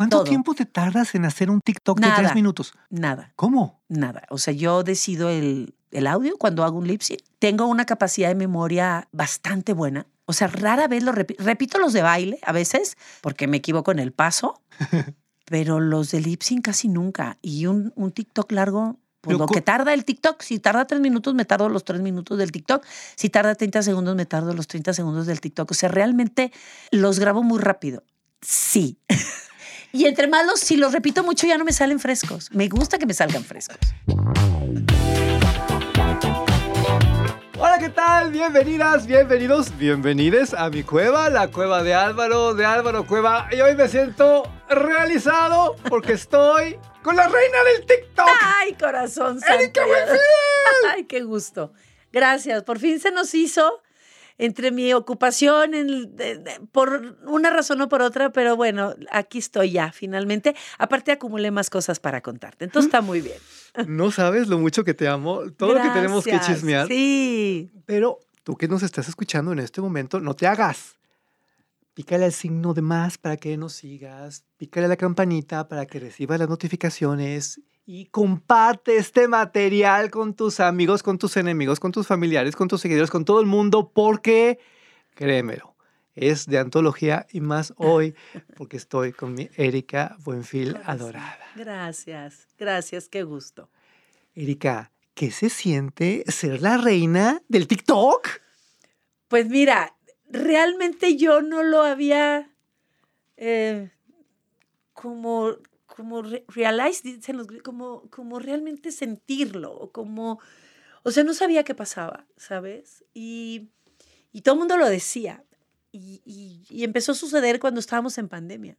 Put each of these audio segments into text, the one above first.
¿Cuánto Todo. tiempo te tardas en hacer un TikTok de tres minutos? Nada, ¿Cómo? nada. O sea, yo decido el, el audio cuando hago un lip sync. Tengo una capacidad de memoria bastante buena. O sea, rara vez lo repito. Repito los de baile a veces porque me equivoco en el paso, pero los de lip sync casi nunca. Y un, un TikTok largo, pues Pero lo que tarda el TikTok. Si tarda tres minutos, me tardo los tres minutos del TikTok. Si tarda 30 segundos, me tardo los 30 segundos del TikTok. O sea, realmente los grabo muy rápido. Sí. Y entre más los, si los repito mucho, ya no me salen frescos. Me gusta que me salgan frescos. Hola, ¿qué tal? Bienvenidas, bienvenidos, bienvenides a mi cueva, la cueva de Álvaro, de Álvaro Cueva. Y hoy me siento realizado porque estoy con la reina del TikTok. Ay, corazón ¡Erika. Buenfil! Ay, qué gusto. Gracias. Por fin se nos hizo entre mi ocupación en- de- de- por una razón o por otra, pero bueno, aquí estoy ya, finalmente. Aparte acumulé más cosas para contarte. Entonces está muy bien. No sabes lo mucho que te amo, todo lo que tenemos que chismear. Sí. Pero tú que nos estás escuchando en este momento, no te hagas. Pícale al signo de más para que nos sigas. Pícale a la campanita para que recibas las notificaciones. Y comparte este material con tus amigos, con tus enemigos, con tus familiares, con tus seguidores, con todo el mundo, porque, créemelo, es de antología y más hoy, porque estoy con mi Erika Buenfil adorada. Gracias. Gracias. Qué gusto. Erika, ¿qué se siente ser la reina del TikTok? Pues mira, realmente yo no lo había eh, como, como re- realized, dicen los como, como realmente sentirlo, como, o sea, no sabía qué pasaba, ¿sabes? Y, y todo el mundo lo decía. Y, y- y empezó a suceder cuando estábamos en pandemia.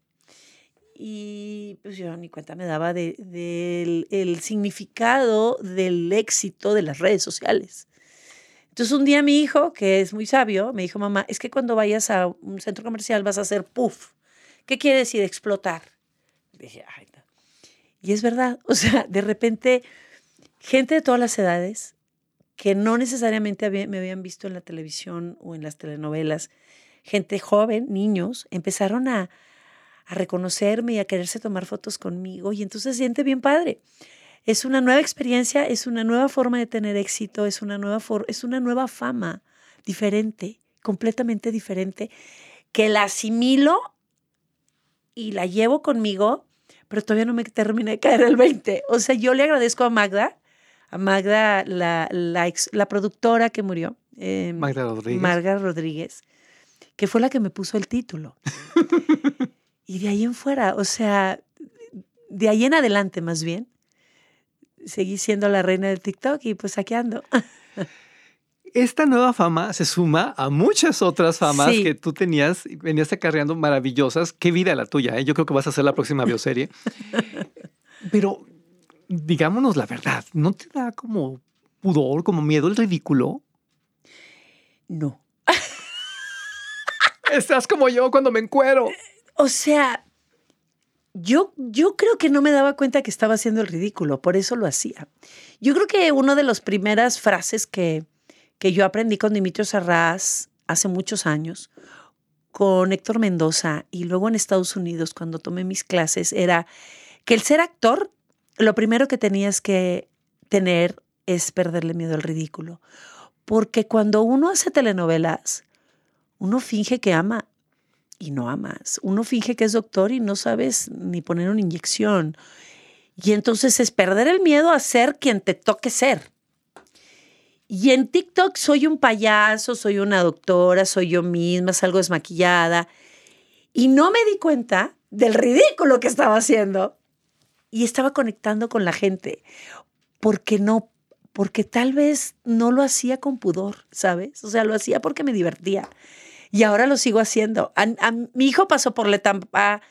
Y pues yo ni cuenta me daba de- del el significado del éxito de las redes sociales. Entonces un día mi hijo, que es muy sabio, me dijo, mamá, es que cuando vayas a un centro comercial vas a hacer puff. ¿Qué quiere decir explotar? Dije, ay, no". Y es verdad, o sea, de repente, gente de todas las edades que no necesariamente me habían visto en la televisión o en las telenovelas, gente joven, niños, empezaron a, a reconocerme y a quererse tomar fotos conmigo y entonces se siente bien padre. Es una nueva experiencia, es una nueva forma de tener éxito, es una nueva, for- es una nueva fama diferente, completamente diferente, que la asimilo y la llevo conmigo, pero todavía no me terminé de caer el 20. O sea, yo le agradezco a Magda, a Magda, la, la, ex- la productora que murió, eh, Magda Rodríguez. Marga Rodríguez, que fue la que me puso el título. y de ahí en fuera, o sea, de ahí en adelante más bien, seguí siendo la reina del TikTok y pues aquí ando. Esta nueva fama se suma a muchas otras famas Sí. que tú tenías y venías acarreando maravillosas. Qué vida la tuya, ¿eh? Yo creo que vas a ser la próxima bioserie. Pero digámonos la verdad, ¿no te da como pudor, como miedo el ridículo? No. Estás como yo cuando me encuero. O sea, yo, yo creo que no me daba cuenta que estaba haciendo el ridículo, por eso lo hacía. Yo creo que una de las primeras frases que, que yo aprendí con Dimitrio Serraz hace muchos años, con Héctor Mendoza y luego en Estados Unidos cuando tomé mis clases, era que el ser actor, lo primero que tenías que tener es perderle miedo al ridículo. Porque cuando uno hace telenovelas, uno finge que ama y no amas. Uno finge que es doctor y no sabes ni poner una inyección. Y entonces es perder el miedo a ser quien te toque ser. Y en TikTok soy un payaso, soy una doctora, soy yo misma, salgo desmaquillada. Y no me di cuenta del ridículo que estaba haciendo. Y estaba conectando con la gente. Porque no, porque tal vez no lo hacía con pudor, ¿sabes? O sea, lo hacía porque me divertía. Y ahora lo sigo haciendo. A- a- mi hijo pasó por la etapa,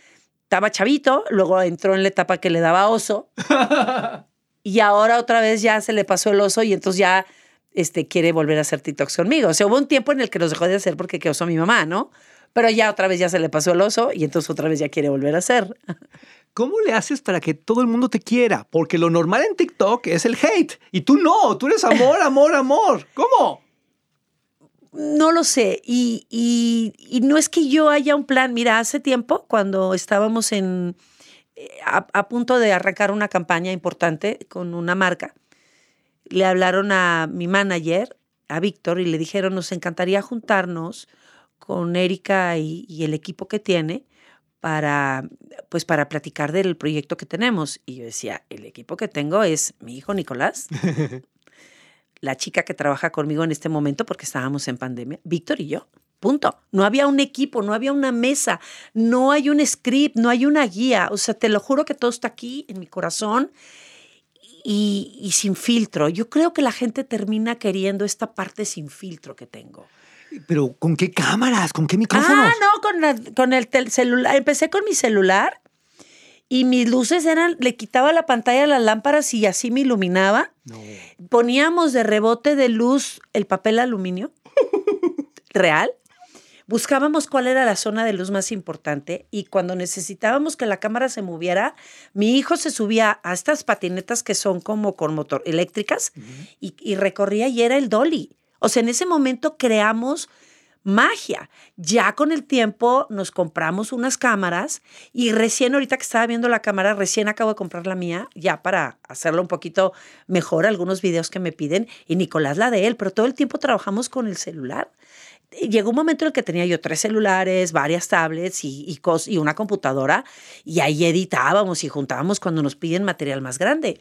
estaba chavito, luego entró en la etapa que le daba oso. y ahora otra vez ya se le pasó el oso y entonces ya este, quiere volver a hacer TikToks conmigo. O sea, hubo un tiempo en el que los dejó de hacer porque quedó mi mamá, ¿no? Pero ya otra vez ya se le pasó el oso y entonces otra vez ya quiere volver a hacer. ¿Cómo le haces para que todo el mundo te quiera? Porque lo normal en TikTok es el hate. Y tú no, tú eres amor, amor, amor. ¿Cómo? no lo sé. Y, y- y no es que yo haya un plan. Mira, hace tiempo, cuando estábamos en eh, a, a punto de arrancar una campaña importante con una marca, le hablaron a mi manager, a Víctor, y le dijeron, nos encantaría juntarnos con Erika y, y el equipo que tiene para, pues, para platicar del proyecto que tenemos. Y yo decía, el equipo que tengo es mi hijo Nicolás, la chica que trabaja conmigo en este momento porque estábamos en pandemia, Víctor y yo. Punto. No había un equipo, no había una mesa, no hay un script, no hay una guía. O sea, te lo juro que todo está aquí en mi corazón y, y sin filtro. Yo creo que la gente termina queriendo esta parte sin filtro que tengo. Pero ¿con qué cámaras? ¿Con qué micrófonos? Ah, no, con, la- con el tel- celular. Empecé con mi celular y mis luces eran, le quitaba la pantalla a las lámparas y así me iluminaba. No. Poníamos de rebote de luz el papel aluminio real. Buscábamos cuál era la zona de luz más importante y cuando necesitábamos que la cámara se moviera, mi hijo se subía a estas patinetas que son como con motor eléctricas y, y recorría y era el dolly. O sea, en ese momento creamos magia. Ya con el tiempo nos compramos unas cámaras y recién ahorita que estaba viendo la cámara, recién acabo de comprar la mía, ya para hacerlo un poquito mejor, algunos videos que me piden, y Nicolás la de él, pero todo el tiempo trabajamos con el celular. Llegó un momento en el que tenía yo tres celulares, varias tablets y, y, cos- y una computadora, y ahí editábamos y juntábamos cuando nos piden material más grande.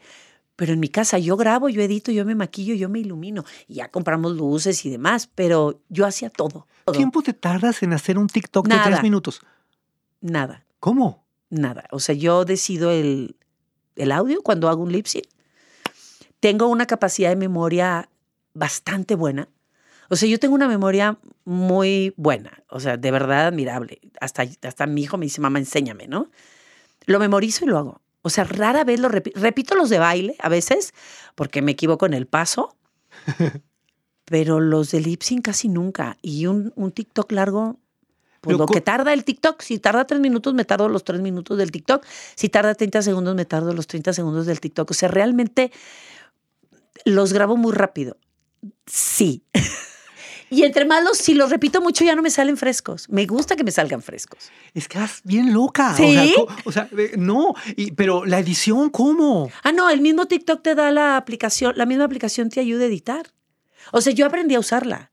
Pero en mi casa yo grabo, yo edito, yo me maquillo, yo me ilumino. Y ya compramos luces y demás, pero yo hacía todo. todo. ¿Tiempo te tardas en hacer un TikTok de tres minutos? Nada, ¿Cómo? nada. O sea, yo decido el, el audio cuando hago un lip sync. Tengo una capacidad de memoria bastante buena. O sea, yo tengo una memoria muy buena, o sea, de verdad admirable. Hasta, hasta mi hijo me dice, mamá, enséñame, ¿no? Lo memorizo y lo hago. O sea, rara vez lo repito. Repito los de baile a veces, porque me equivoco en el paso, pero los de lip sync casi nunca. Y un, un TikTok largo, pues Pero lo que tarda el TikTok. Si tarda tres minutos, me tardo los tres minutos del TikTok. Si tarda 30 segundos, me tardo los 30 segundos del TikTok. O sea, realmente los grabo muy rápido. Sí. y entre más los, si los repito mucho, ya no me salen frescos. Me gusta que me salgan frescos. Es que estás bien loca. ¿Sí? O sea, o sea, eh, no. Y- pero la edición, ¿cómo? Ah, no, el mismo TikTok te da la aplicación, la misma aplicación te ayuda a editar. O sea, yo aprendí a usarla.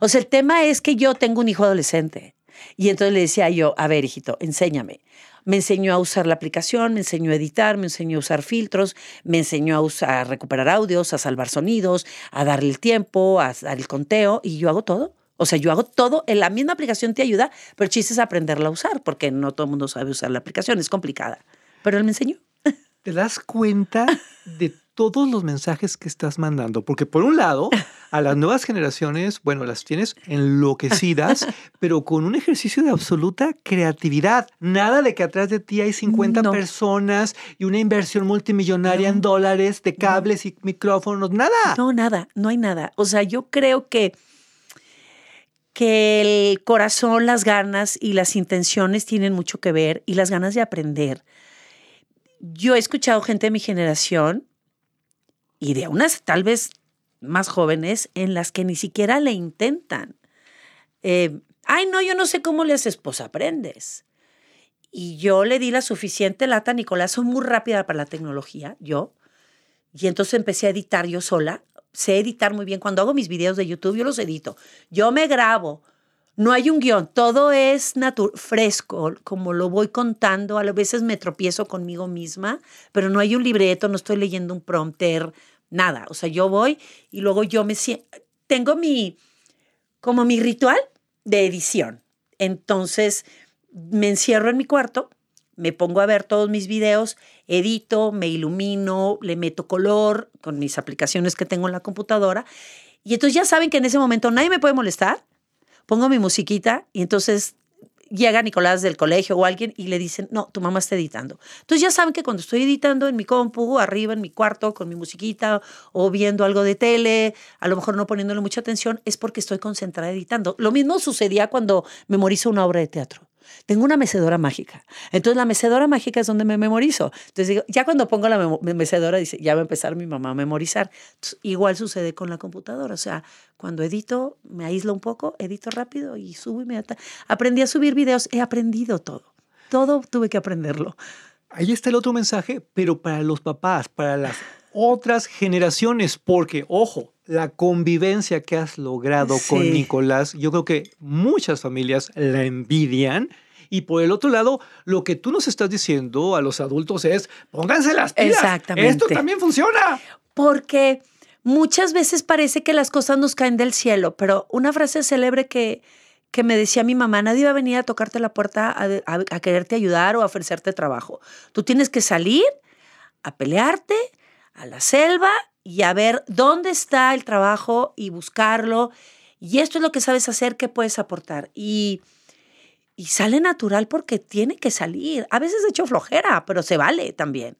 O sea, el tema es que yo tengo un hijo adolescente. Y entonces le decía yo, a ver, hijito, enséñame. Me enseñó a usar la aplicación, me enseñó a editar, me enseñó a usar filtros, me enseñó a, recuperar audios, a salvar sonidos, a darle el tiempo, a dar el conteo, y yo hago todo. O sea, yo hago todo, en la misma aplicación te ayuda, pero el chiste es aprenderla a usar, porque no todo el mundo sabe usar la aplicación, es complicada. Pero él me enseñó. ¿Te das cuenta de todos los mensajes que estás mandando? Porque por un lado, a las nuevas generaciones, bueno, las tienes enloquecidas, pero con un ejercicio de absoluta creatividad. Nada de que atrás de ti hay 50 No. personas y una inversión multimillonaria en dólares de cables y micrófonos, nada. No, nada, no hay nada. O sea, yo creo que, que el corazón, las ganas y las intenciones tienen mucho que ver y las ganas de aprender. Yo he escuchado gente de mi generación y de unas tal vez más jóvenes en las que ni siquiera le intentan. Eh, Ay, no, yo no sé cómo le haces, pues aprendes. Y yo le di la suficiente lata a Nicolás, soy muy rápida para la tecnología, yo. Y entonces empecé a editar yo sola. Sé editar muy bien. Cuando hago mis videos de YouTube, yo los edito. Yo me grabo. No hay un guion. Todo es fresco, como lo voy contando. A veces me tropiezo conmigo misma, pero no hay un libreto, no estoy leyendo un prompter, nada. O sea, yo voy y luego yo me siento. Tengo mi. como mi ritual de edición. Entonces, me encierro en mi cuarto, me pongo a ver todos mis videos, edito, me ilumino, le meto color con mis aplicaciones que tengo en la computadora. Y entonces ya saben que en ese momento nadie me puede molestar. Pongo mi musiquita y entonces llega Nicolás del colegio o alguien y le dicen, no, tu mamá está editando. Entonces ya saben que cuando estoy editando en mi compu, arriba en mi cuarto, con mi musiquita o viendo algo de tele, a lo mejor no poniéndole mucha atención, es porque estoy concentrada editando. Lo mismo sucedía cuando memorizo una obra de teatro. Tengo una mecedora mágica. Entonces la mecedora mágica es donde me memorizo. Entonces digo, ya cuando pongo la mecedora, dice, ya va a empezar mi mamá a memorizar. igual sucede con la computadora. O sea, cuando edito, me aíslo un poco, edito rápido y subo inmediatamente. Aprendí a subir videos, he aprendido todo. Todo tuve que aprenderlo. Ahí está el otro mensaje, pero para los papás, para las otras generaciones, porque, ojo, la convivencia que has logrado con Nicolás, yo creo que muchas familias la envidian. Y por el otro lado, lo que tú nos estás diciendo a los adultos es, pónganse las pilas. Exactamente. Esto también funciona. Porque muchas veces parece que las cosas nos caen del cielo, pero una frase célebre que, que me decía mi mamá, nadie va a venir a tocarte la puerta a, a quererte ayudar o a ofrecerte trabajo. Tú tienes que salir a pelearte, a la selva y a ver dónde está el trabajo y buscarlo. Y esto es lo que sabes hacer, que puedes aportar. Y, y sale natural porque tiene que salir. A veces he hecho flojera, pero se vale también.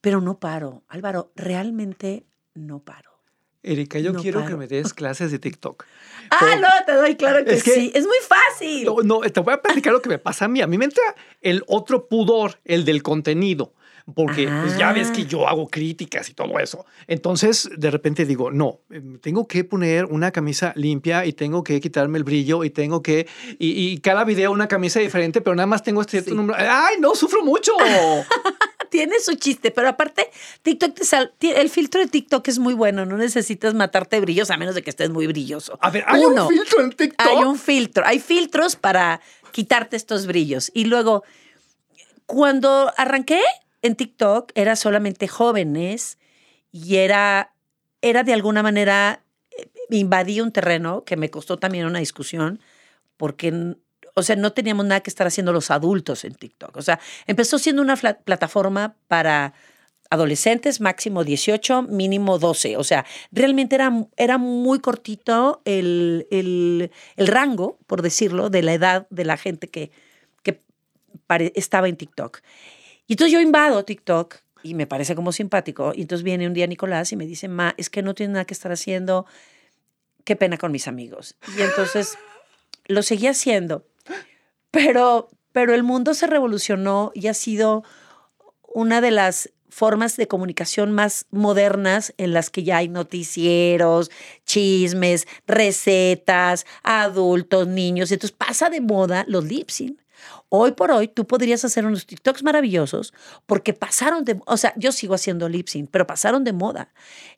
Pero no paro. Álvaro, realmente no paro. Erika, yo quiero que me des clases de TikTok. Ah, no, te doy, claro que, sí. Es muy fácil. No, no, te voy a platicar lo que me pasa a mí. A mí me entra el otro pudor, el del contenido porque pues, ya ves que ah. yo hago críticas y todo eso. Entonces, de repente digo, no, em, tengo que poner una camisa limpia y tengo que quitarme el brillo y tengo que, y, cada video una camisa diferente, pero nada más tengo este cierto número. ¡Ay, no, sufro mucho! Tiene su chiste, pero aparte, TikTok te sal el filtro de TikTok es muy bueno, no necesitas matarte brillos a menos de que estés muy brilloso. A ver, ¿hay un filtro en TikTok? Hay un filtro, hay filtros para quitarte estos brillos. Y luego, cuando arranqué, en TikTok era solamente jóvenes y era, era de alguna manera, eh, invadí un terreno que me costó también una discusión porque, o sea, no teníamos nada que estar haciendo los adultos en TikTok. O sea, empezó siendo una plataforma para adolescentes, máximo 18, mínimo 12. O sea, realmente era, era muy cortito el, el, el rango, por decirlo, de la edad de la gente que, que estaba en TikTok. Y entonces yo invado TikTok y me parece como simpático. Y entonces viene un día Nicolás y me dice, Ma, es que no tiene nada que estar haciendo. Qué pena con mis amigos. Y entonces lo seguí haciendo. Pero, pero el mundo se revolucionó y ha sido una de las formas de comunicación más modernas en las que ya hay noticieros, chismes, recetas, adultos, niños. Entonces pasa de moda los lip Hoy por hoy tú podrías hacer unos TikToks maravillosos porque pasaron de, o sea, yo sigo haciendo lip sync, pero pasaron de moda.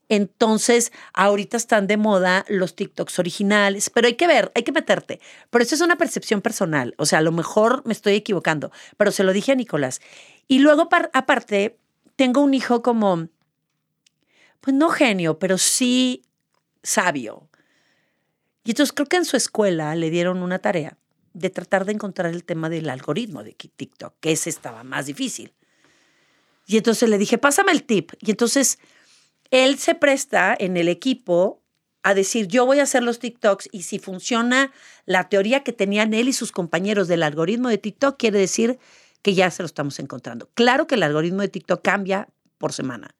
Entonces, ahorita están de moda los TikToks originales, pero hay que ver, hay que meterte. Pero eso es una percepción personal, o sea, a lo mejor me estoy equivocando, pero se lo dije a Nicolás. Y luego, aparte, tengo un hijo como, pues no genio, pero sí sabio. Y entonces creo que en su escuela le dieron una tarea de tratar de encontrar el tema del algoritmo de TikTok, que ese estaba más difícil. Y entonces le dije, pásame el tip. Y entonces él se presta en el equipo a decir, yo voy a hacer los TikToks y si funciona la teoría que tenían él y sus compañeros del algoritmo de TikTok, quiere decir que ya se lo estamos encontrando. Claro que el algoritmo de TikTok cambia por semana.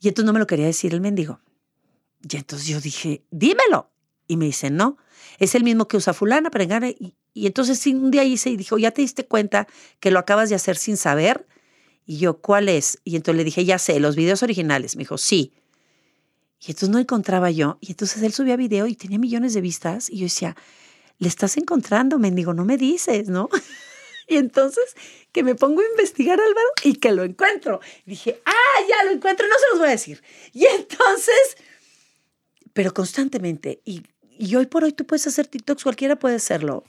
Y entonces no me lo quería decir el mendigo. Y entonces yo dije, dímelo. Y me dice, no, es el mismo que usa fulana, perengana. Y, y entonces un día hice y dijo, ¿ya te diste cuenta que lo acabas de hacer sin saber? Y yo, ¿cuál es? Y entonces le dije, ya sé, los videos originales. Me dijo, sí. Y entonces no encontraba yo. Y entonces él subía video y tenía millones de vistas. Y yo decía, le estás encontrando, mendigo, no me dices, ¿no? y entonces que me pongo a investigar, Álvaro, y que lo encuentro. Dije, ah, ya lo encuentro, no se los voy a decir. Y entonces, pero constantemente, y y hoy por hoy tú puedes hacer TikToks, cualquiera puede hacerlo.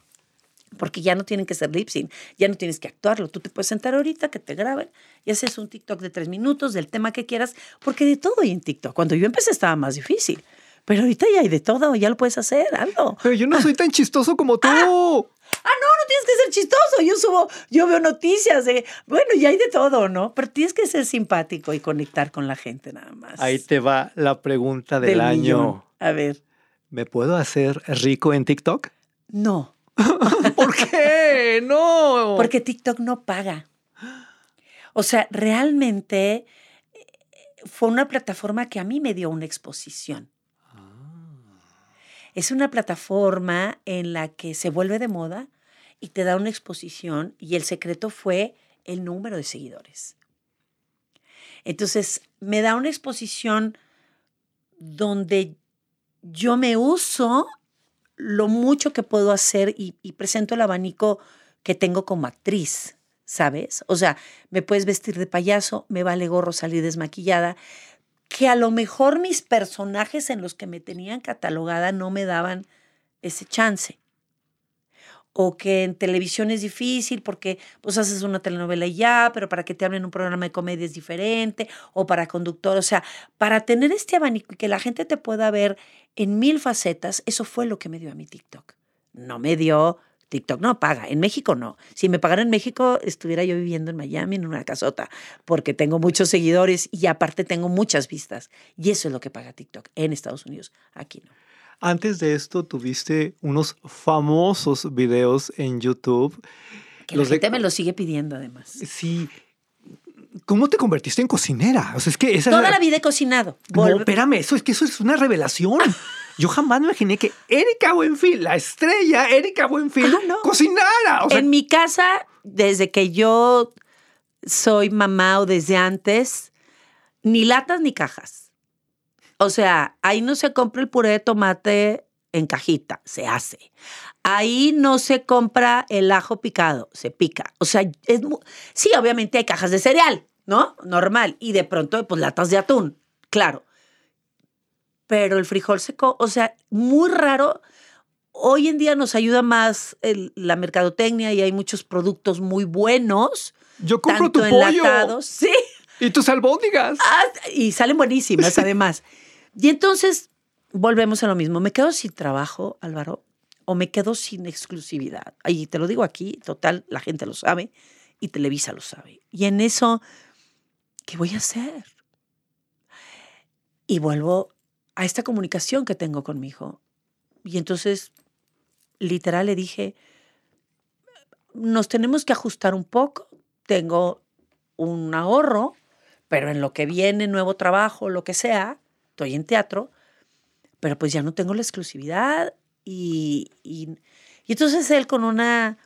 Porque ya no tienen que ser lip sync, ya no tienes que actuarlo. Tú te puedes sentar ahorita, que te graben y haces un TikTok de tres minutos del tema que quieras, porque de todo hay en TikTok. Cuando yo empecé estaba más difícil. Pero ahorita ya hay de todo, ya lo puedes hacer, algo. Pero yo no soy tan chistoso como tú. Ah, ah no, no tienes que ser chistoso. Yo subo, yo veo noticias de, bueno, ya hay de todo, ¿no? Pero tienes que ser simpático y conectar con la gente nada más. Ahí te va la pregunta del, año. A ver. ¿Me puedo hacer rico en TikTok? No. ¿Por qué? No. Porque TikTok no paga. O sea, realmente eh, fue una plataforma que a mí me dio una exposición. Ah. Es una plataforma en la que se vuelve de moda y te da una exposición y el secreto fue el número de seguidores. Entonces, me da una exposición donde yo me uso lo mucho que puedo hacer y, presento el abanico que tengo como actriz, ¿sabes? O sea, me puedes vestir de payaso, me vale gorro salir desmaquillada, que a lo mejor mis personajes en los que me tenían catalogada no me daban ese chance. O que en televisión es difícil porque pues haces una telenovela y ya, pero para que te hablen un programa de comedia es diferente, o para conductor, o sea, para tener este abanico y que la gente te pueda ver en mil facetas, eso fue lo que me dio a mi TikTok. No me dio TikTok no paga, en México no. Si me pagara en México, estuviera yo viviendo en Miami en una casota, porque tengo muchos seguidores y aparte tengo muchas vistas. Y eso es lo que paga TikTok en Estados Unidos, aquí no. Antes de esto tuviste unos famosos videos en YouTube. Que la gente me lo sigue pidiendo además. Sí. ¿Cómo te convertiste en cocinera? O sea, es que esa Toda la vida he cocinado. No, espérame, eso es que eso es una revelación. Yo jamás me imaginé que Erika Buenfil, la estrella Erika Buenfil, Ah, no. cocinara. O sea, en mi casa, desde que yo soy mamá o desde antes, ni latas ni cajas. O sea, ahí no se compra el puré de tomate en cajita, se hace. Ahí no se compra el ajo picado, se pica. O sea, es sí, obviamente hay cajas de cereal, ¿no? Normal. Y de pronto, pues latas de atún, claro. Pero el frijol seco, o sea, muy raro. Hoy en día nos ayuda más el- la mercadotecnia y hay muchos productos muy buenos. yo compro tanto tu pollo enlatados. Sí. y tus albóndigas. Ah, y salen buenísimas además. Y entonces volvemos a lo mismo. ¿Me quedo sin trabajo, Álvaro? ¿O me quedo sin exclusividad? Y te lo digo aquí, total, la gente lo sabe y Televisa lo sabe. Y en eso, ¿qué voy a hacer? Y vuelvo a esta comunicación que tengo con mi hijo. Y entonces, literal, le dije, nos tenemos que ajustar un poco. Tengo un ahorro, pero en lo que viene, nuevo trabajo, lo que sea, estoy en teatro, pero pues ya no tengo la exclusividad. Y, y, y entonces él con una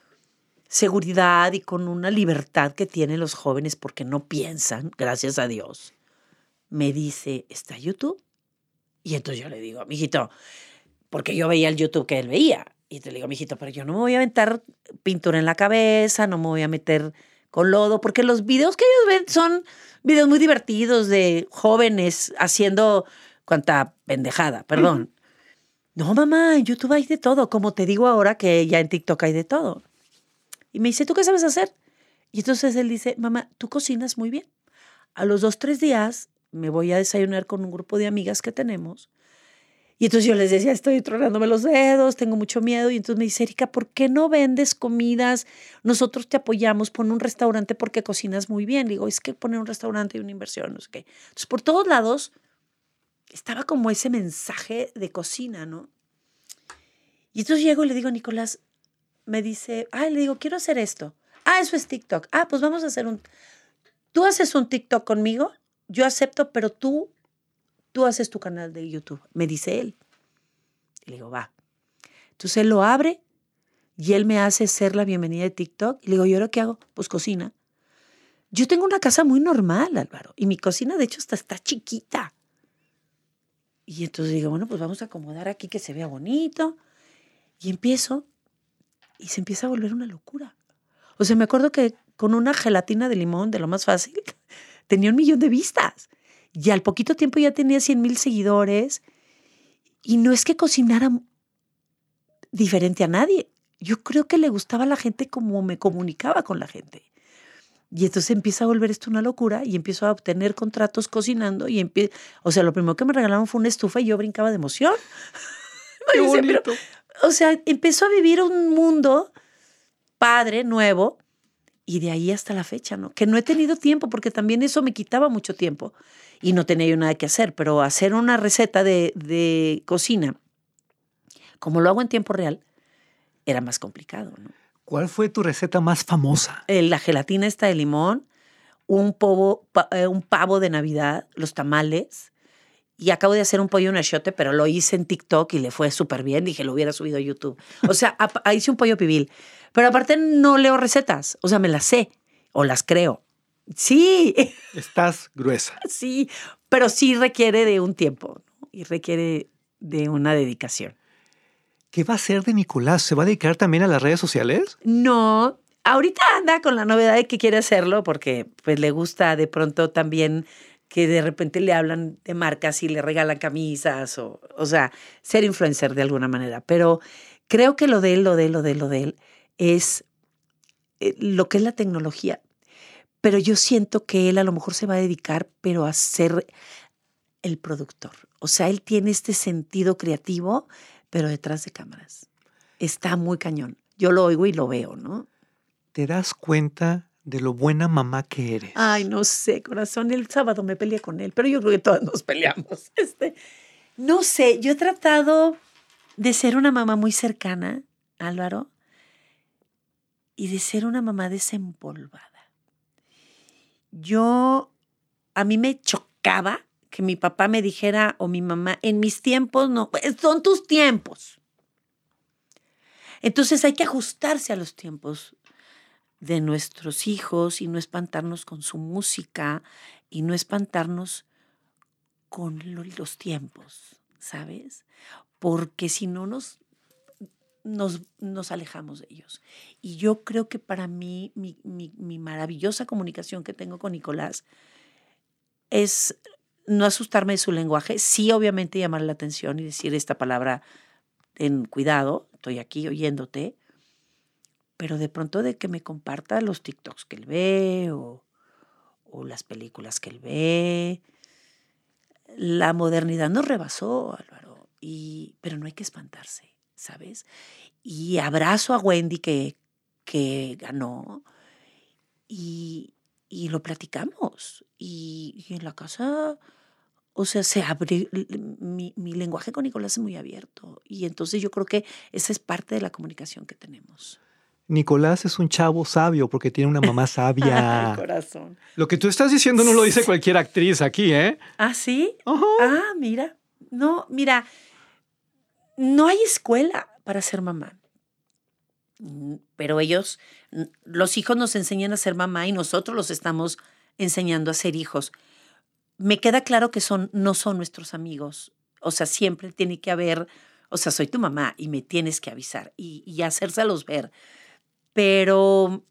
seguridad y con una libertad que tienen los jóvenes porque no piensan, gracias a Dios, me dice, ¿está YouTube? Y entonces yo le digo, mijito, porque yo veía el YouTube que él veía. Y te digo, mijito, pero yo no me voy a aventar pintura en la cabeza, no me voy a meter con lodo, porque los videos que ellos ven son videos muy divertidos de jóvenes haciendo cuanta pendejada, perdón. No, mamá, en YouTube hay de todo, como te digo ahora que ya en TikTok hay de todo. Y me dice, ¿tú qué sabes hacer? Y entonces él dice, mamá, tú cocinas muy bien. A los dos, tres días me voy a desayunar con un grupo de amigas que tenemos. Y entonces yo les decía, estoy tronándome los dedos, tengo mucho miedo. Y entonces me dice, Erika, ¿por qué no vendes comidas? Nosotros te apoyamos, pon un restaurante porque cocinas muy bien. Le digo, es que poner un restaurante y una inversión, no sé qué. Entonces, por todos lados estaba como ese mensaje de cocina, ¿no? Y entonces llego y le digo Nicolás, me dice, ah, le digo, quiero hacer esto. Ah, eso es TikTok. Ah, pues vamos a hacer un... Tú haces un TikTok conmigo, yo acepto, pero tú, tú haces tu canal de YouTube, me dice él. Y le digo, va. Entonces él lo abre y él me hace ser la bienvenida de TikTok. Y le digo, ¿y ahora qué hago? Pues cocina. Yo tengo una casa muy normal, Álvaro, y mi cocina, de hecho, hasta está chiquita. Y entonces digo, bueno, pues vamos a acomodar aquí que se vea bonito. Y empiezo, y se empieza a volver una locura. O sea, me acuerdo que con una gelatina de limón, de lo más fácil, tenía un millón de vistas. Y al poquito tiempo ya tenía 100 mil seguidores. Y no es que cocinara diferente a nadie. Yo creo que le gustaba a la gente como me comunicaba con la gente. Y entonces empieza a volver esto una locura y empiezo a obtener contratos cocinando y empie- o sea, lo primero que me regalaron fue una estufa y yo brincaba de emoción. Qué Yo decía, pero- bonito. o sea, empezó a vivir un mundo padre, nuevo, y de ahí hasta la fecha, ¿no? Que no he tenido tiempo porque también eso me quitaba mucho tiempo y no tenía yo nada que hacer, pero hacer una receta de, de cocina, como lo hago en tiempo real, era más complicado, ¿no? ¿Cuál fue tu receta más famosa? Eh, la gelatina esta de limón, un, pa- eh, un pavo de Navidad, los tamales. Y acabo de hacer un pollo en achiote, pero lo hice en TikTok y le fue súper bien. Dije, lo hubiera subido a YouTube. O sea, hice un pollo pibil. Pero aparte no leo recetas, o sea, me las sé o las creo. Sí, Estás gruesa. sí, pero sí requiere de un tiempo ¿no? y requiere de una dedicación. ¿Qué va a hacer de Nicolás? ¿Se va a dedicar también a las redes sociales? No, ahorita anda con la novedad de que quiere hacerlo porque pues le gusta de pronto también que de repente le hablan de marcas y le regalan camisas o, o sea, ser influencer de alguna manera. Pero creo que lo de él, lo de él, lo de él, lo de él es eh, lo que es la tecnología. Pero yo siento que él a lo mejor se va a dedicar, pero a ser el productor. O sea, él tiene este sentido creativo, pero detrás de cámaras. Está muy cañón. Yo lo oigo y lo veo, ¿no? ¿Te das cuenta de lo buena mamá que eres? Ay, no sé, corazón. El sábado me peleé con él, pero yo creo que todas nos peleamos. Este, no sé, yo he tratado de ser una mamá muy cercana, Álvaro, y de ser una mamá desempolvada. Yo, a mí me chocaba que mi papá me dijera o mi mamá, en mis tiempos no, pues, son tus tiempos. Entonces hay que ajustarse a los tiempos de nuestros hijos y no espantarnos con su música y no espantarnos con lo- los tiempos, ¿sabes? Porque si no nos, nos, nos alejamos de ellos. Y yo creo que para mí, mi, mi- mi maravillosa comunicación que tengo con Nicolás es no asustarme de su lenguaje, sí obviamente llamar la atención y decir esta palabra en cuidado, estoy aquí oyéndote, pero de pronto de que me comparta los TikToks que él ve o, o las películas que él ve. La modernidad nos rebasó, Álvaro, y, pero no hay que espantarse, ¿sabes? Y abrazo a Wendy que, que ganó y, y lo platicamos. Y, y en la casa, o sea, se abre, mi, mi lenguaje con Nicolás es muy abierto. Y entonces yo creo que esa es parte de la comunicación que tenemos. Nicolás es un chavo sabio porque tiene una mamá Ay, sabia. corazón. Lo que tú estás diciendo no lo dice cualquier actriz aquí, ¿eh? ¿Ah, sí? Ah, mira. No, mira, no hay escuela para ser mamá. Pero ellos, los hijos nos enseñan a ser mamá y nosotros los estamos enseñando a ser hijos. Me queda claro que son, no son nuestros amigos. O sea, siempre tiene que haber, o sea, soy tu mamá y me tienes que avisar y, y hacérselos ver. Pero,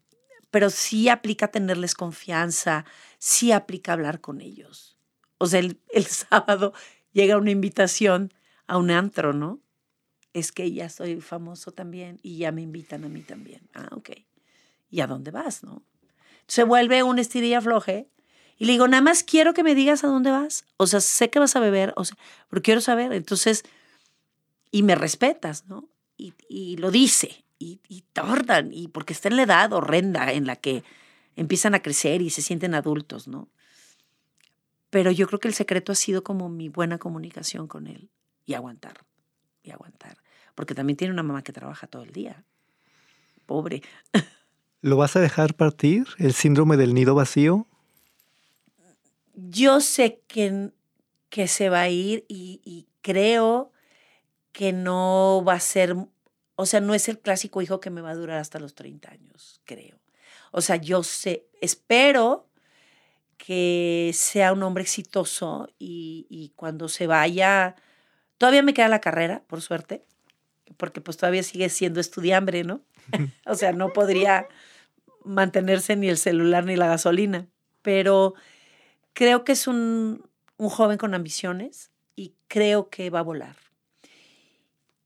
pero sí aplica tenerles confianza, sí aplica hablar con ellos. O sea, el, el sábado llega una invitación a un antro, ¿no? Es que ya soy famoso también y ya me invitan a mí también. Ah, ok. ¿Y a dónde vas, no? Se vuelve un estirilla floje y le digo, nada más quiero que me digas a dónde vas. O sea, sé que vas a beber, o sea, pero quiero saber. Entonces, y me respetas, ¿no? Y, lo dice, y, y tardan, y porque está en la edad horrenda en la que empiezan a crecer y se sienten adultos, ¿no? Pero yo creo que el secreto ha sido como mi buena comunicación con él y aguantar, y aguantar. Porque también tiene una mamá que trabaja todo el día. Pobre. ¿Lo vas a dejar partir? ¿El síndrome del nido vacío? Yo sé que, que se va a ir y, y creo que no va a ser, o sea, no es el clásico hijo que me va a durar hasta los 30 años, creo. O sea, yo sé, espero que sea un hombre exitoso y, y cuando se vaya, todavía me queda la carrera, por suerte, porque pues todavía sigue siendo estudiambre, ¿no? o sea, no podría mantenerse ni el celular ni la gasolina, pero creo que es un, un joven con ambiciones y creo que va a volar.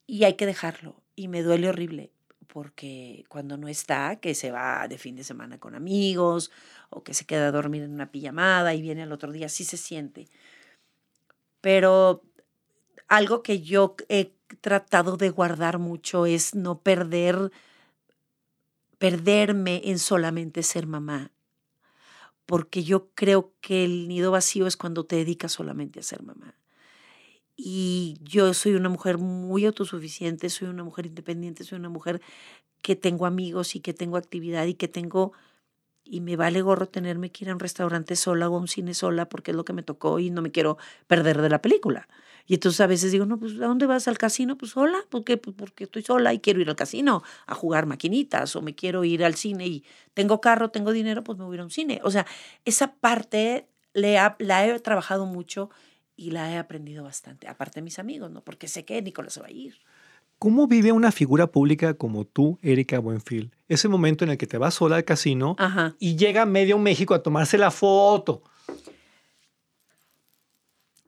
Y hay que dejarlo. Y me duele horrible porque cuando no está, que se va de fin de semana con amigos o que se queda a dormir en una pijamada y viene al otro día, sí se siente. Pero algo que yo he tratado de guardar mucho es no perder, perderme en solamente ser mamá. Porque yo creo que el nido vacío es cuando te dedicas solamente a ser mamá. Y yo soy una mujer muy autosuficiente, soy una mujer independiente, soy una mujer que tengo amigos y que tengo actividad y que tengo, y me vale gorro tenerme que ir a un restaurante sola o a un cine sola porque es lo que me tocó y no me quiero perder de la película. Y entonces a veces digo, no, pues ¿a dónde vas al casino? Pues sola, porque pues, porque estoy sola y quiero ir al casino a jugar maquinitas o me quiero ir al cine y tengo carro, tengo dinero, pues me voy a ir a un cine. O sea, esa parte le la he trabajado mucho y la he aprendido bastante, aparte de mis amigos, ¿no? Porque sé que Nicolás se va a ir. ¿Cómo vive una figura pública como tú, Erika Buenfil? Ese momento en el que te vas sola al casino y llega medio México a tomarse la foto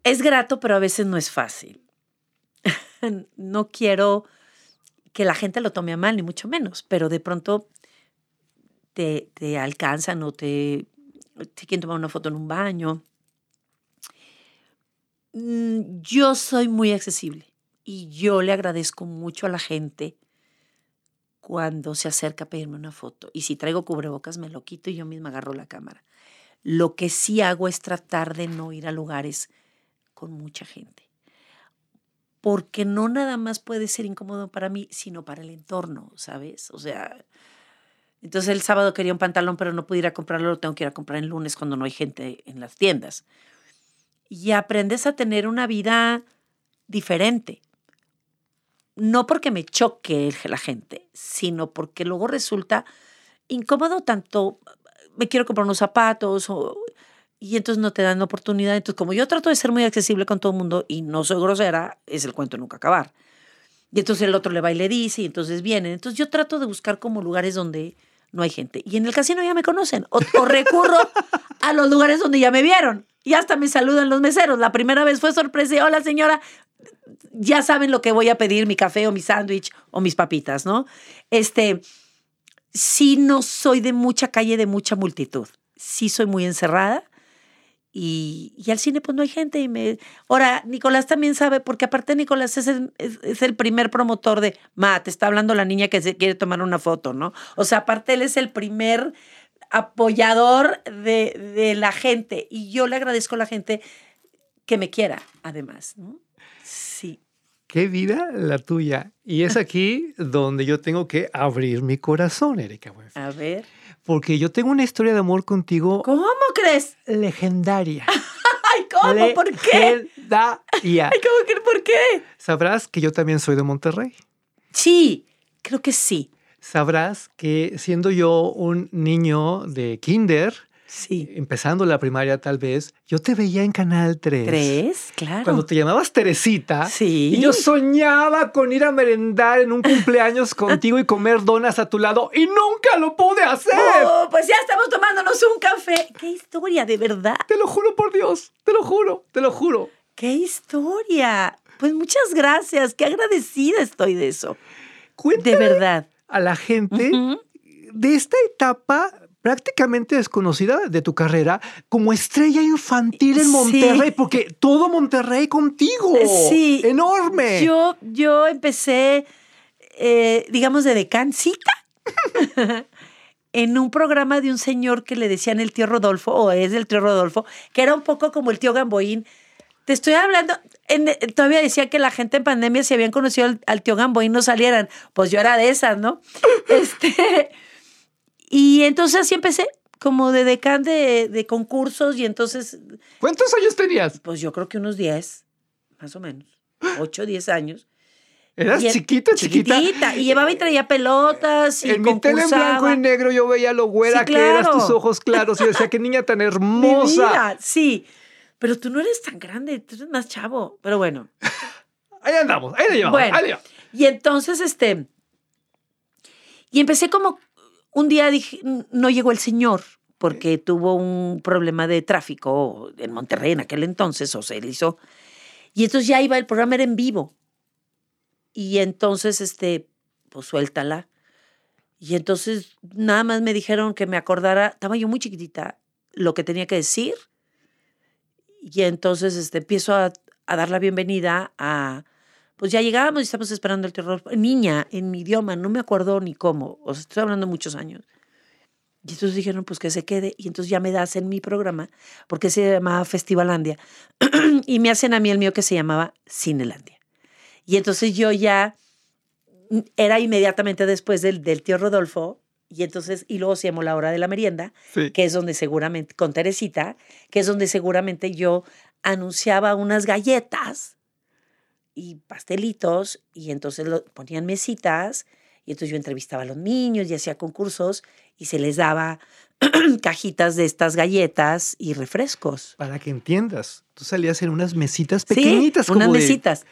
es grato, pero a veces no es fácil. no quiero que la gente lo tome a mal, ni mucho menos, pero de pronto te, te alcanzan o te, te quieren tomar una foto en un baño. Mm, yo soy muy accesible y yo le agradezco mucho a la gente cuando se acerca a pedirme una foto. Y si traigo cubrebocas, me lo quito y yo misma agarro la cámara. Lo que sí hago es tratar de no ir a lugares con mucha gente. Porque no nada más puede ser incómodo para mí, sino para el entorno, ¿sabes? O sea, entonces el sábado quería un pantalón, pero no pudiera comprarlo, lo tengo que ir a comprar el lunes cuando no hay gente en las tiendas. Y aprendes a tener una vida diferente. No porque me choque la gente, sino porque luego resulta incómodo tanto, me quiero comprar unos zapatos o y entonces no te dan oportunidad. Entonces, como yo trato de ser muy accesible con todo el mundo y no soy grosera, es el cuento nunca acabar. Y entonces el otro le va y le dice, y entonces vienen. Entonces yo trato de buscar como lugares donde no hay gente. Y en el casino ya me conocen. O, recurro a los lugares donde ya me vieron. Y hasta me saludan los meseros. La primera vez fue sorpresa. Hola, señora. Ya saben lo que voy a pedir, mi café o mi sándwich o mis papitas, ¿no? Este, sí no soy de mucha calle, de mucha multitud. Sí soy muy encerrada y, al cine pues no hay gente. Y me... Ahora, Nicolás también sabe, porque aparte Nicolás es el, es, el primer promotor de, ma, te está hablando la niña que se quiere tomar una foto, ¿no? O sea, aparte él es el primer apoyador de, de la gente. Y yo le agradezco a la gente que me quiera, además, ¿no? Sí. Qué vida la tuya. Y es aquí donde yo tengo que abrir mi corazón, Erika. A ver porque yo tengo una historia de amor contigo. ¿Cómo crees? Legendaria. Ay, ¿cómo? ¿Por qué? Legendaria. Ay, ¿cómo que por qué? Sabrás que yo también soy de Monterrey. Sí, creo que sí. Sabrás que siendo yo un niño de kinder, Sí. Empezando la primaria tal vez, yo te veía en Canal 3. ¿Tres? Claro. Cuando te llamabas Teresita. Sí. Y yo soñaba con ir a merendar en un cumpleaños contigo y comer donas a tu lado y nunca lo pude hacer. Oh, pues ya estamos tomándonos un café. ¡Qué historia, de verdad! Te lo juro por Dios, te lo juro, te lo juro. ¡Qué historia! Pues muchas gracias, qué agradecida estoy de eso. Cuéntale de verdad. A la gente de esta etapa prácticamente desconocida de tu carrera como estrella infantil en Monterrey, porque todo Monterrey contigo. Sí. Enorme. Yo, yo empecé, eh, digamos, de decancita. en un programa de un señor que le decían el tío Rodolfo, o es el tío Rodolfo, que era un poco como el tío Gamboín. Te estoy hablando, todavía decía que la gente en pandemia, si habían conocido al, al tío Gamboín, no salieran. Pues yo era de esas, ¿no? este, y entonces así empecé, como de decán de, concursos y entonces... ¿Cuántos años tenías? Pues yo creo que unos 10, más o menos. 8, 10 años. ¿Eras chiquita, chiquita? Y llevaba y traía pelotas y En mi tele en blanco y negro yo veía lo güera que eras, tus ojos claros. Y decía, qué niña tan hermosa. sí. Pero tú no eres tan grande, tú eres más chavo. Pero bueno. ahí andamos, ahí le llevamos. Bueno, ahí y entonces, este... Y empecé como un día dije, no llegó el señor porque tuvo un problema de tráfico en Monterrey en aquel entonces, o se hizo. Y entonces ya iba, el programa era en vivo. Y entonces, este, pues suéltala. Y entonces nada más me dijeron que me acordara, estaba yo muy chiquitita, lo que tenía que decir. Y entonces este, empiezo a, a dar la bienvenida a, pues ya llegábamos y estábamos esperando el terror. Niña, en mi idioma, no me acuerdo ni cómo, o sea, estoy hablando muchos años. Y entonces dijeron, pues que se quede. Y entonces ya me das en mi programa, porque se llamaba Festivalandia. y me hacen a mí el mío que se llamaba Cinelandia. Y entonces yo ya era inmediatamente después del, del tío Rodolfo. Y entonces, y luego se llamó La Hora de la Merienda, que es donde seguramente, con Teresita, que es donde seguramente yo anunciaba unas galletas y pastelitos y entonces lo, ponían mesitas y entonces yo entrevistaba a los niños y hacía concursos y se les daba cajitas de estas galletas y refrescos. Para que entiendas, tú salías en unas mesitas pequeñitas. Sí, unas mesitas.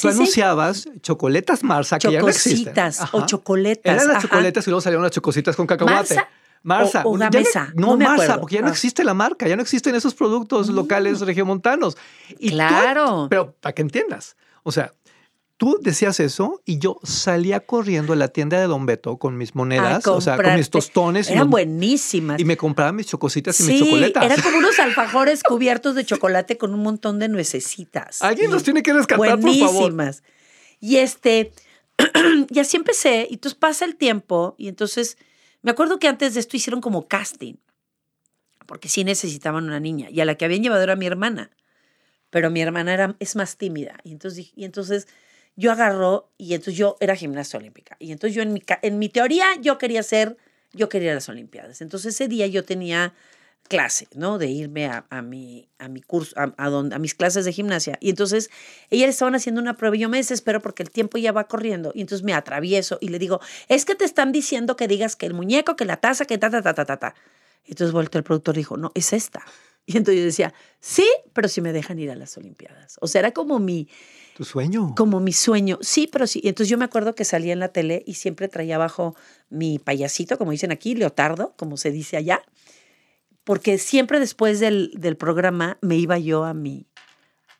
tú anunciabas chocoletas Marsa, que ya no existen. o chocoletas. Eran las chocoletas y luego salieron las chocositas con cacahuate. Marsa. Marsa. O, mesa. No, Marsa, porque ya no existe la marca, ya no existen esos productos Mm. locales regiomontanos. Y tú- Claro. pero para que entiendas, o sea, tú decías eso y yo salía corriendo a la tienda de Don Beto con mis monedas, o sea, con mis tostones y, Eran buenísimas. y me compraba mis chocositas y sí, mis chocoletas. eran como unos alfajores cubiertos de chocolate con un montón de nuecesitas. Alguien Y los tiene que rescatar, por favor. Buenísimas. Y este, y así empecé. Y entonces pasa el tiempo y entonces, me acuerdo que antes de esto hicieron como casting, porque sí necesitaban una niña. Y a la que habían llevado era mi hermana. Pero mi hermana era, es más tímida. Y entonces, y entonces yo agarró y entonces yo era gimnasta olímpica. Y entonces yo en mi, en mi teoría yo quería ser, yo quería las Olimpiadas. Entonces ese día yo tenía clase, ¿no? De irme a, a mi, a mi curso, a, a donde, a mis clases de gimnasia. Y entonces ellas estaban haciendo una prueba y yo me desespero porque el tiempo ya va corriendo. Y entonces me atravieso y le digo, es que te están diciendo que digas que el muñeco, que la taza, que ta, ta, ta, ta, ta, ta. Entonces volteó el productor y dijo, no, es esta. Y entonces yo decía, sí, pero si me dejan ir a las Olimpiadas. O sea, era como mi, Tu sueño. como mi sueño. Sí, pero sí. Y entonces yo me acuerdo que salía en la tele y siempre traía abajo mi payasito, como dicen aquí, leotardo, como se dice allá, porque siempre después del, del programa me iba yo a mi,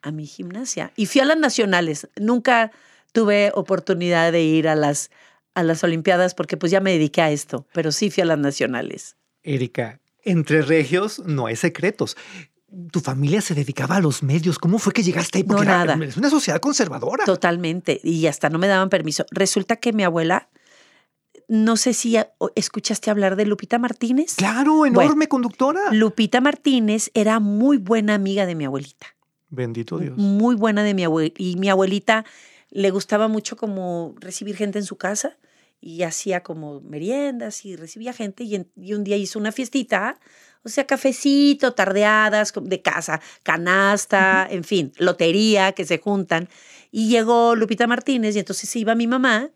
a mi gimnasia. Y fui a las nacionales. Nunca tuve oportunidad de ir a las, a las Olimpiadas porque pues ya me dediqué a esto, pero sí fui a las nacionales. Erika, entre regios no hay secretos. Tu familia se dedicaba a los medios. ¿Cómo fue que llegaste ahí? No, Porque era- nada. es una sociedad conservadora. Totalmente. Y hasta no me daban permiso. Resulta que mi abuela, no sé si escuchaste hablar de Lupita Martínez. Claro, enorme conductora. Lupita Martínez era muy buena amiga de mi abuelita. Bendito Dios. Muy buena de mi abuelita. Y mi abuelita le gustaba mucho como recibir gente en su casa y hacía como meriendas y recibía gente y, en- y un día hizo una fiestita, o sea, cafecito, tardeadas de casa, canasta, en fin, lotería que se juntan. Y llegó Lupita Martínez y entonces se iba mi mamá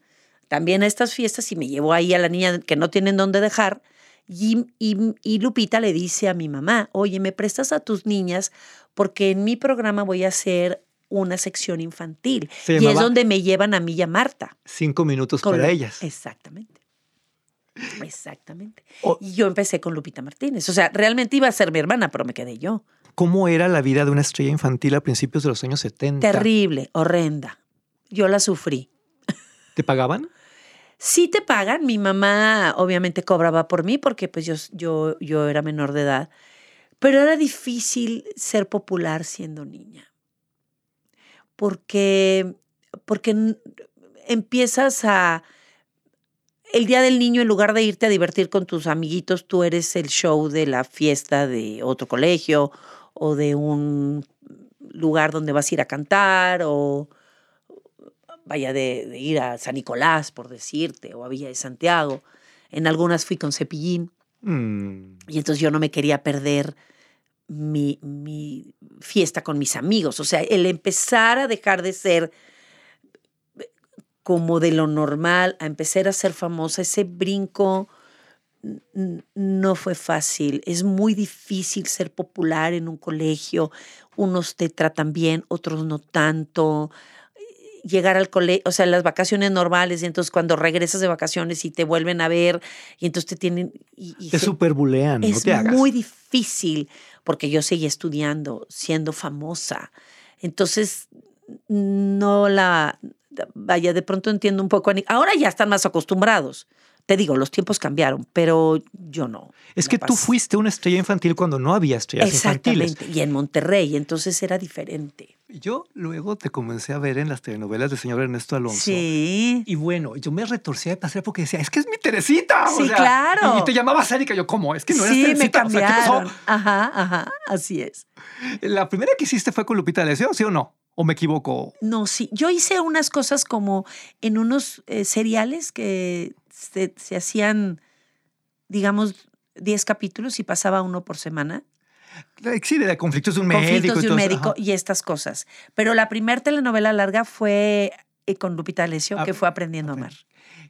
también a estas fiestas y me llevó ahí a la niña que no tienen dónde dejar. Y, y- y Lupita le dice a mi mamá, oye, ¿me prestas a tus niñas? Porque en mi programa voy a hacer una sección infantil. Se y es donde me llevan a mí y a Marta. Cinco minutos Con para ellas. Exactamente. Exactamente. Y yo empecé con Lupita Martínez. O sea, realmente iba a ser mi hermana, pero me quedé yo. ¿Cómo era la vida de una estrella infantil a principios de los años 70? Terrible, horrenda. Yo la sufrí. ¿Te pagaban? Sí te pagan. Mi mamá obviamente cobraba por mí porque pues yo, yo, yo era menor de edad. Pero era difícil ser popular siendo niña. Porque, porque empiezas a... El día del niño, en lugar de irte a divertir con tus amiguitos, tú eres el show de la fiesta de otro colegio o de un lugar donde vas a ir a cantar o vaya de, de ir a San Nicolás, por decirte, o a Villa de Santiago. En algunas fui con cepillín Mm, y entonces yo no me quería perder mi, mi fiesta con mis amigos. O sea, el empezar a dejar de ser como de lo normal, a empezar a ser famosa, ese brinco no fue fácil. Es muy difícil ser popular en un colegio. Unos te tratan bien, otros no tanto. Llegar al colegio, o sea, las vacaciones normales, y entonces cuando regresas de vacaciones y te vuelven a ver, y entonces te tienen. Y, y te superbulean, no es te hagas. muy difícil porque yo seguía estudiando, siendo famosa. Entonces, no la. Vaya, de pronto entiendo un poco. Ahora ya están más acostumbrados. Te digo, los tiempos cambiaron, pero yo no. Es que tú fuiste una estrella infantil cuando no había estrellas infantiles. Exactamente. Y en Monterrey, entonces era diferente. Yo luego te comencé a ver en las telenovelas del señor Ernesto Alonso. Sí. Y bueno, yo me retorcía de pasar porque decía, es que es mi Teresita. o Sí, sea, claro. Y, y te llamabas Erika. Yo, ¿cómo? Es que no eres sí, me Teresita. O sea, ¿qué pasó? cambiaron. Ajá, ajá. Así es. La primera que hiciste fue con Lupita D'Alessio, ¿sí o no? ¿O me equivoco? No, sí. Yo hice unas cosas como en unos eh, seriales que se, se hacían, digamos, 10 capítulos y pasaba uno por semana. Sí, de conflictos de un conflictos médico. y de un médico Ajá. y estas cosas. Pero la primer telenovela larga fue eh, con Lupita D'Alessio, Ah, que fue Aprendiendo a. Amar.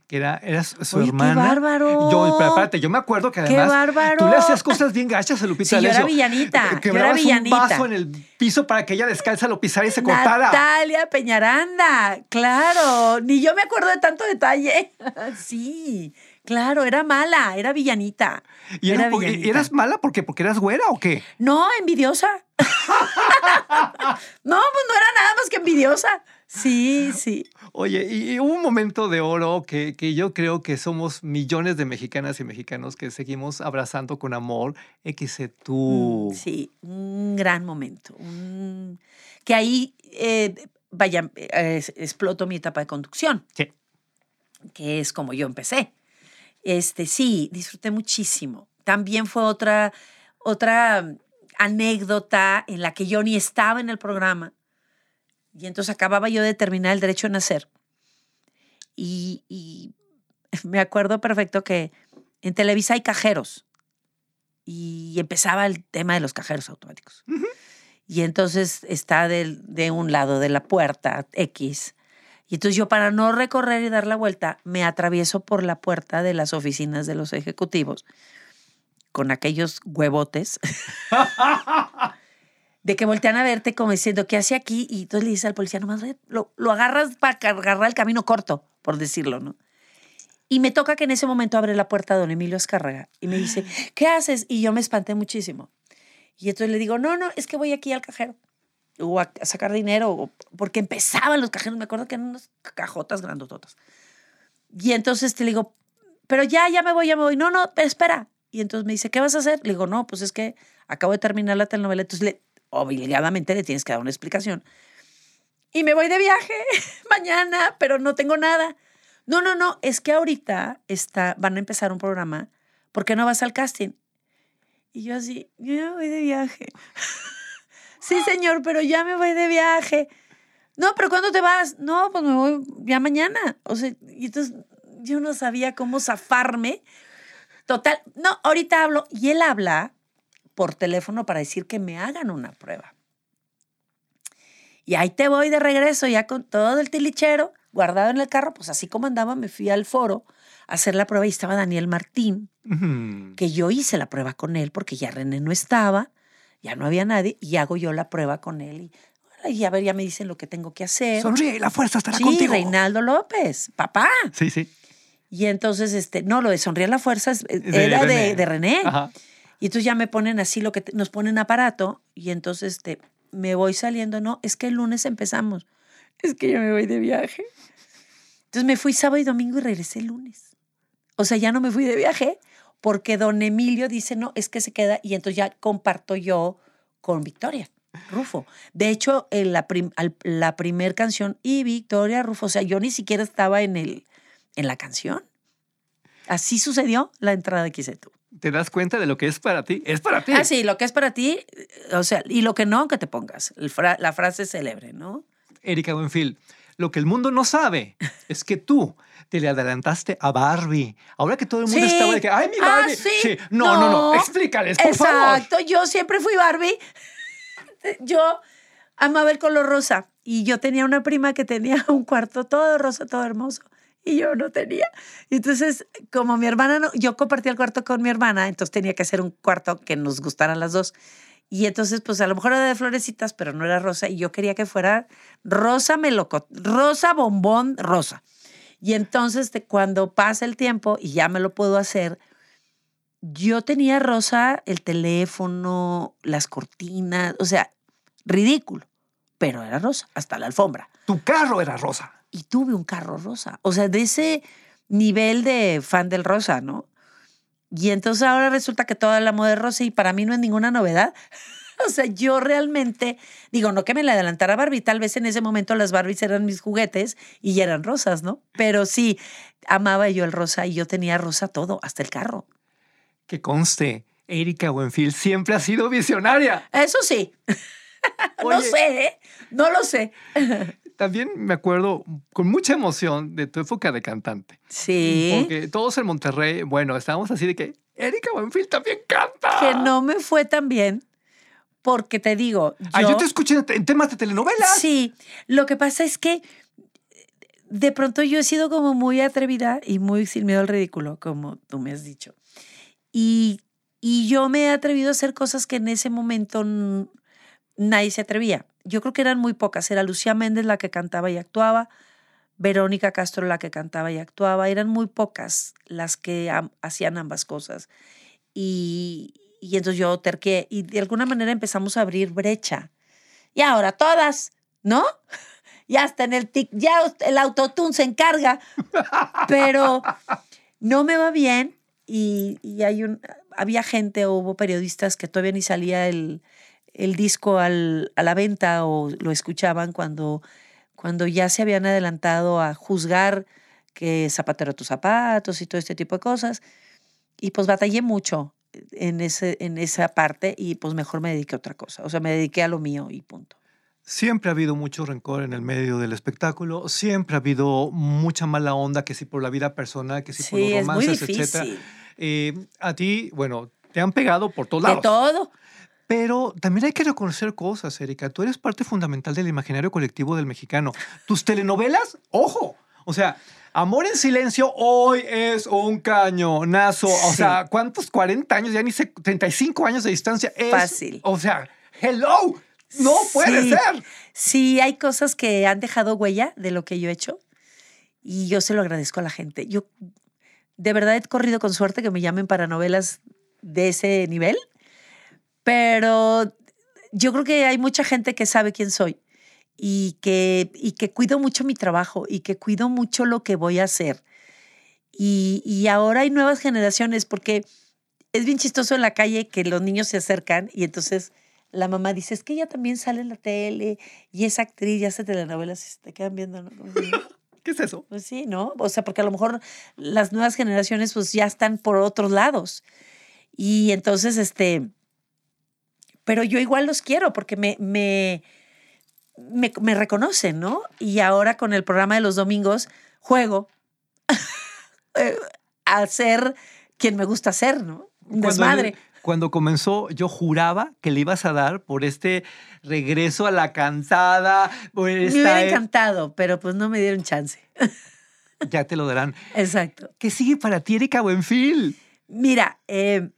Que era, era su Oye, hermana. qué bárbaro. Yo, pero yo me acuerdo que ¡Qué además bárbaro! tú le hacías cosas bien gachas a Lupita Sí, yo era villanita, Eh, yo era villanita. un vaso en el piso para que ella descalza lo pisara y se cortara. Natalia Peñaranda, claro. Ni yo me acuerdo de tanto detalle. sí, claro, era mala, era villanita. ¿Y, era era porque- villanita. eras mala porque, porque eras güera o qué? No, envidiosa. no, pues no era nada más que envidiosa. Sí, sí. Oye, y, hubo un momento de oro que, que yo creo que somos millones de mexicanas y mexicanos que seguimos abrazando con amor. XC tú. Mm, Sí, un gran momento. un- Que ahí, eh, vaya, eh, exploto mi etapa de conducción, Sí. que es como yo empecé. Este, sí, disfruté muchísimo. También fue otra, otra anécdota en la que yo ni estaba en el programa. Y entonces acababa yo de terminar el derecho a nacer. Y, y me acuerdo perfecto que en Televisa hay cajeros. Y empezaba el tema de los cajeros automáticos. Y entonces está de un lado de la puerta X. Y entonces yo para no recorrer y dar la vuelta, me atravieso por la puerta de las oficinas de los ejecutivos con aquellos huevotes de que voltean a verte como diciendo, ¿qué hace aquí? Y entonces le dices al policía, nomás lo, lo agarras para agarrar el camino corto, por decirlo, ¿no? Y me toca que en ese momento abre la puerta don Emilio Escárraga y me dice, ¿qué haces? Y yo me espanté muchísimo. Y entonces le digo, no, no, es que voy aquí al cajero o a, sacar dinero, o- porque empezaban los cajeros, me acuerdo que eran unas cajotas grandototas. Y entonces te digo, pero ya, ya me voy, ya me voy. No, no, espera. Y entonces me dice, ¿qué vas a hacer? Le digo, no, pues es que acabo de terminar la telenovela, entonces obligadamente le tienes que dar una explicación. Y me voy de viaje mañana, pero no tengo nada. No, no, no, es que ahorita está, van a empezar un programa, ¿por qué no vas al casting? Y yo así, yo voy de viaje. sí, señor, pero ya me voy de viaje. No, pero ¿cuándo te vas? No, pues me voy ya mañana. O sea, y entonces yo no sabía cómo zafarme. Total, no, ahorita hablo. Y él habla por teléfono para decir que me hagan una prueba. Y ahí te voy de regreso, ya con todo el tilichero guardado en el carro, pues así como andaba, me fui al foro a hacer la prueba y estaba Daniel Martín, que yo hice la prueba con él porque ya René no estaba, ya no había nadie, y hago yo la prueba con él. Y, y a ver, ya me dicen lo que tengo que hacer. Sonríe la fuerza estará sí, contigo. Reinaldo López, papá. Sí, sí. Y entonces, este, no, lo de sonreír la fuerza es- De era de, René. de René. Ajá. Y entonces ya me ponen así lo que te- nos ponen aparato y entonces este, me voy saliendo, no, es que el lunes empezamos. Es que yo me voy de viaje. Entonces me fui sábado y domingo y regresé el lunes. O sea, ya no me fui de viaje porque don Emilio dice, no, es que se queda y entonces ya comparto yo con Victoria Rufo. De hecho, en la, prim- al- la primer canción y Victoria Rufo, o sea, yo ni siquiera estaba en, el, en la canción. Así sucedió la entrada de Quisetu. ¿Te das cuenta de lo que es para ti? Es para ti. Ah, sí, lo que es para ti, eh, o sea, y lo que no, que te pongas. El fra- la frase célebre, ¿no? Erika Buenfil, lo que el mundo no sabe es que tú te le adelantaste a Barbie. Ahora que todo el mundo Sí. estaba de que, ¡ay, mi Ah, Barbie! sí. No, no, no, No. explícales, por favor. Exacto, yo siempre fui Barbie. Yo amaba el color rosa y yo tenía una prima que tenía un cuarto todo rosa, todo hermoso. Y yo no tenía. Y entonces, como mi hermana, no, yo compartía el cuarto con mi hermana, entonces tenía que hacer un cuarto que nos gustaran las dos. Y entonces, pues a lo mejor era de florecitas, pero no era rosa. Y yo quería que fuera rosa melocot, rosa bombón, rosa. Y entonces, cuando pasa el tiempo y ya me lo puedo hacer, yo tenía rosa el teléfono, las cortinas, o sea, ridículo, pero era rosa, hasta la alfombra. Tu carro era rosa. Y tuve un carro rosa, o sea, de ese nivel de fan del rosa, ¿no? Y entonces ahora resulta que toda la moda es rosa y para mí no es ninguna novedad. O sea, yo realmente, digo, no que me la adelantara Barbie, tal vez en ese momento las Barbies eran mis juguetes y ya eran rosas, ¿no? Pero sí, amaba yo el rosa y yo tenía rosa todo, hasta el carro. Que conste, Erika Buenfil siempre ha sido visionaria. Eso sí. no sé, ¿eh? no lo sé. También me acuerdo con mucha emoción de tu época de cantante. Sí. Porque todos en Monterrey, bueno, estábamos así de que Erika Buenfil también canta. Que no me fue tan bien. porque te digo. Ah, yo te escuché en, temas de telenovelas. Sí, lo que pasa es que de pronto yo he sido como muy atrevida y muy sin miedo al ridículo, como tú me has dicho. Y, y yo me he atrevido a hacer cosas que en ese momento nadie se atrevía. Yo creo que eran muy pocas. Era Lucía Méndez la que cantaba y actuaba, Verónica Castro la que cantaba y actuaba. Eran muy pocas las que hacían ambas cosas. Y, y entonces yo terqué y de alguna manera empezamos a abrir brecha. Y ahora todas, ¿no? Ya está en el tic, ya el autotune se encarga, pero no me va bien y, y hay un, había gente hubo periodistas que todavía ni salía el, el disco al- a la venta o lo escuchaban cuando, cuando ya se habían adelantado a juzgar que zapatero a tus zapatos y todo este tipo de cosas. Y pues batallé mucho en, ese, en esa parte y pues mejor me dediqué a otra cosa. O sea, me dediqué a lo mío y punto. Siempre ha habido mucho rencor en el medio del espectáculo, siempre ha habido mucha mala onda, que si por la vida personal, que si por los Sí, es muy romances, difícil. Eh, a ti, bueno, te han pegado por todos De lados. todo. Pero también hay que reconocer cosas, Erika. Tú eres parte fundamental del imaginario colectivo del mexicano. Tus telenovelas, ojo. O sea, Amor en Silencio hoy es un cañonazo. O Sí. sea, ¿cuántos 40 años? Ya ni sé, 35 años de distancia. Es, Fácil. O sea, hello. No puede Sí. ser. Sí, hay cosas que han dejado huella de lo que yo he hecho y yo se lo agradezco a la gente. Yo de verdad he corrido con suerte que me llamen para novelas de ese nivel, pero yo creo que hay mucha gente que sabe quién soy y que, y que cuido mucho mi trabajo y que cuido mucho lo que voy a hacer. Y, y ahora hay nuevas generaciones porque es bien chistoso en la calle que los niños se acercan y entonces la mamá dice, es que ella también sale en la tele y es actriz y hace telenovelas y se te quedan viendo, ¿Qué es eso? Pues sí, ¿no? O sea, porque a lo mejor las nuevas generaciones pues ya están por otros lados. Y entonces, este, pero yo igual los quiero porque me, me, me, me reconocen, ¿no? Y ahora con el programa de los domingos juego eh, a ser quien me gusta ser, ¿no? Un desmadre. Cuando comenzó, yo juraba que le ibas a dar por este regreso a la cansada. Por Me hubiera e- encantado, pero pues no me dieron chance. Ya te lo darán. Exacto. ¿Qué sigue para ti, Erika Buenfil? Mira, eh,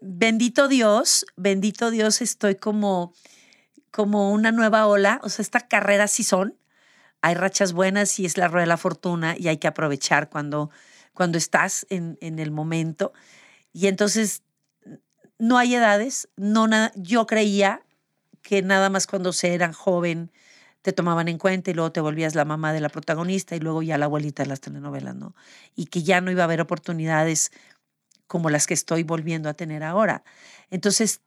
bendito Dios, bendito Dios, estoy como, como una nueva ola. O sea, esta carrera sí son. Hay rachas buenas y es la rueda de la fortuna y hay que aprovechar cuando, cuando estás en, en el momento. Y entonces, no hay edades. No nada, yo creía que nada más cuando se eran joven te tomaban en cuenta y luego te volvías la mamá de la protagonista y luego ya la abuelita de las telenovelas, ¿no? Y que ya no iba a haber oportunidades como las que estoy volviendo a tener ahora. Entonces,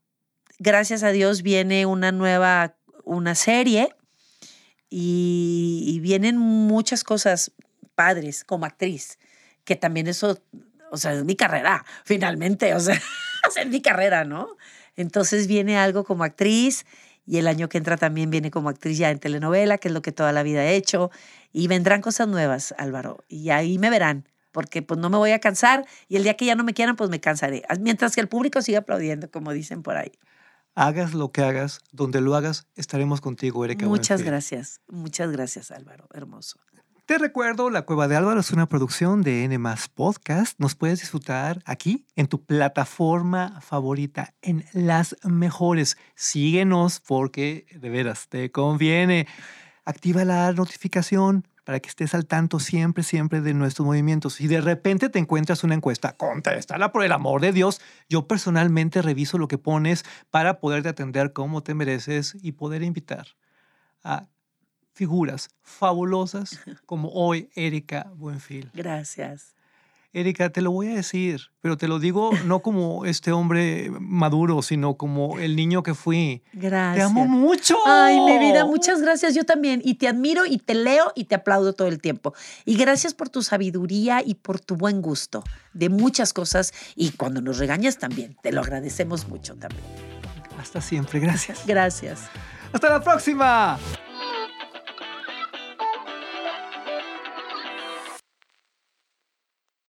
gracias a Dios viene una nueva, una serie y, y vienen muchas cosas padres como actriz, que también eso, o sea, es mi carrera, finalmente, o sea, es mi carrera, ¿no? Entonces viene algo como actriz y el año que entra también viene como actriz ya en telenovela, que es lo que toda la vida he hecho, y vendrán cosas nuevas, Álvaro, y ahí me verán porque pues no me voy a cansar y el día que ya no me quieran, pues me cansaré. Mientras que el público siga aplaudiendo, como dicen por ahí. Hagas lo que hagas, donde lo hagas, estaremos contigo, Erika Muchas gracias, muchas gracias Álvaro, hermoso. Te recuerdo, La Cueva de Álvaro es una producción de N Podcast. Nos puedes disfrutar aquí en tu plataforma favorita, en las mejores. Síguenos porque de veras te conviene. Activa la notificación para que estés al tanto siempre, siempre de nuestros movimientos. Si de repente te encuentras una encuesta, contéstala por el amor de Dios. Yo personalmente reviso lo que pones para poderte atender como te mereces y poder invitar a figuras fabulosas como hoy Erika Buenfil. Gracias. Erika, te lo voy a decir, pero te lo digo no como este hombre maduro, sino como el niño que fui. Gracias. Te amo mucho. Ay, mi vida, muchas gracias. Yo también. Y te admiro y te leo y te aplaudo todo el tiempo. Y gracias por tu sabiduría y por tu buen gusto de muchas cosas. Y cuando nos regañas también, te lo agradecemos mucho también. Hasta siempre, gracias. Gracias. Hasta la próxima.